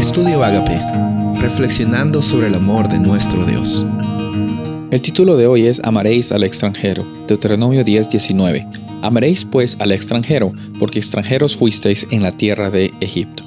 Estudio Agape, reflexionando sobre el amor de nuestro Dios. El título de hoy es Amaréis al extranjero, Deuteronomio 10:19. Amaréis pues al extranjero, porque extranjeros fuisteis en la tierra de Egipto.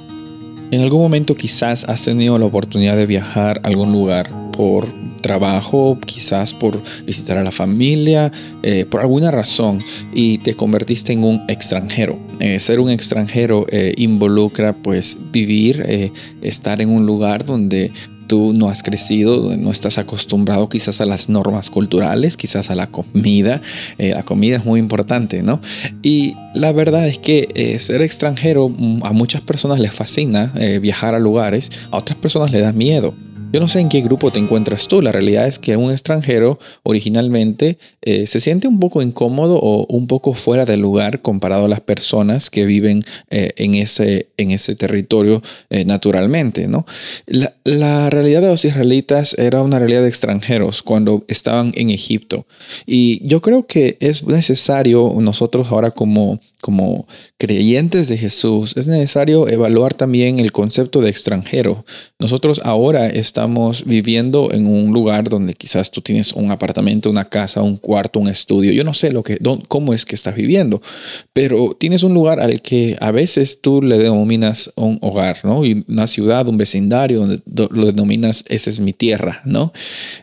En algún momento quizás has tenido la oportunidad de viajar a algún lugar por trabajo, quizás por visitar a la familia, eh, por alguna razón, y te convertiste en un extranjero. Eh, ser un extranjero eh, involucra pues vivir, estar en un lugar donde tú no has crecido, no estás acostumbrado quizás a las normas culturales, quizás a la comida. la comida es muy importante, ¿no? Y la verdad es que ser extranjero mm, a muchas personas les fascina viajar a lugares, a otras personas les da miedo. Yo no sé en qué grupo te encuentras tú. La realidad es que un extranjero originalmente eh, se siente un poco incómodo o un poco fuera de lugar comparado a las personas que viven eh, en, ese, en ese territorio eh, naturalmente. ¿no? La, la, realidad de los israelitas era una realidad de extranjeros cuando estaban en Egipto. Y yo creo que es necesario nosotros ahora como como creyentes de Jesús, es necesario evaluar también el concepto de extranjero. Nosotros ahora estamos viviendo en un lugar donde quizás tú tienes un apartamento, una casa, un cuarto, un estudio. Yo no sé lo que, cómo es que estás viviendo, pero tienes un lugar al que a veces tú le denominas un hogar, ¿no? Y una ciudad, un vecindario, donde lo denominas, esa es mi tierra, ¿no?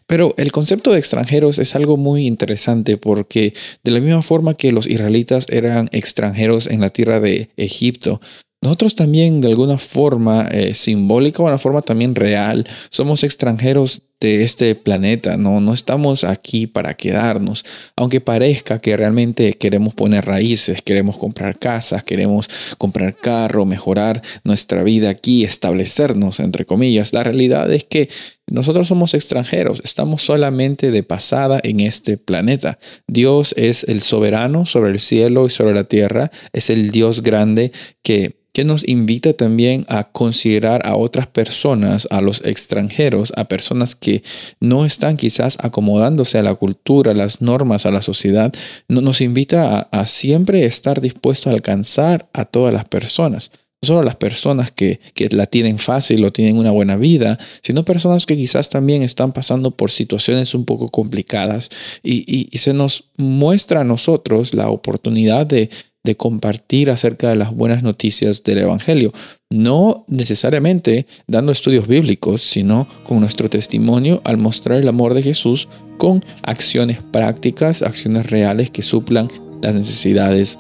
Pero el concepto de extranjeros es algo muy interesante porque de la misma forma que los israelitas eran extranjeros, en la tierra de Egipto. Nosotros también de alguna forma eh, simbólica o una forma también real somos extranjeros de este planeta, ¿no? no estamos aquí para quedarnos, aunque parezca que realmente queremos poner raíces, queremos comprar casas, queremos comprar carro, mejorar nuestra vida aquí, establecernos, entre comillas. La realidad es que nosotros somos extranjeros, estamos solamente de pasada en este planeta. Dios es el soberano sobre el cielo y sobre la tierra, es el Dios grande que que nos invita también a considerar a otras personas, a los extranjeros, a personas que no están quizás acomodándose a la cultura, a las normas, a la sociedad. Nos invita a, siempre estar dispuesto a alcanzar a todas las personas. No solo a las personas que, la tienen fácil o tienen una buena vida, sino personas que quizás también están pasando por situaciones un poco complicadas y se nos muestra a nosotros la oportunidad de de compartir acerca de las buenas noticias del Evangelio. No necesariamente dando estudios bíblicos, sino con nuestro testimonio al mostrar el amor de Jesús con acciones prácticas, acciones reales que suplan las necesidades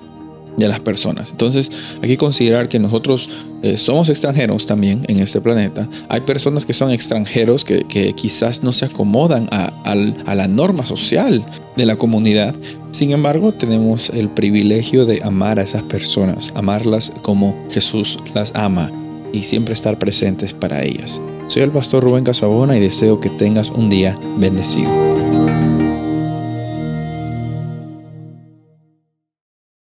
de las personas. Entonces hay que considerar que nosotros eh, somos extranjeros también en este planeta. Hay personas que son extranjeros que, quizás no se acomodan a, a, la norma social de la comunidad. Sin embargo, tenemos el privilegio de amar a esas personas, amarlas como Jesús las ama y siempre estar presentes para ellas. Soy el pastor Rubén Casabona y deseo que tengas un día bendecido.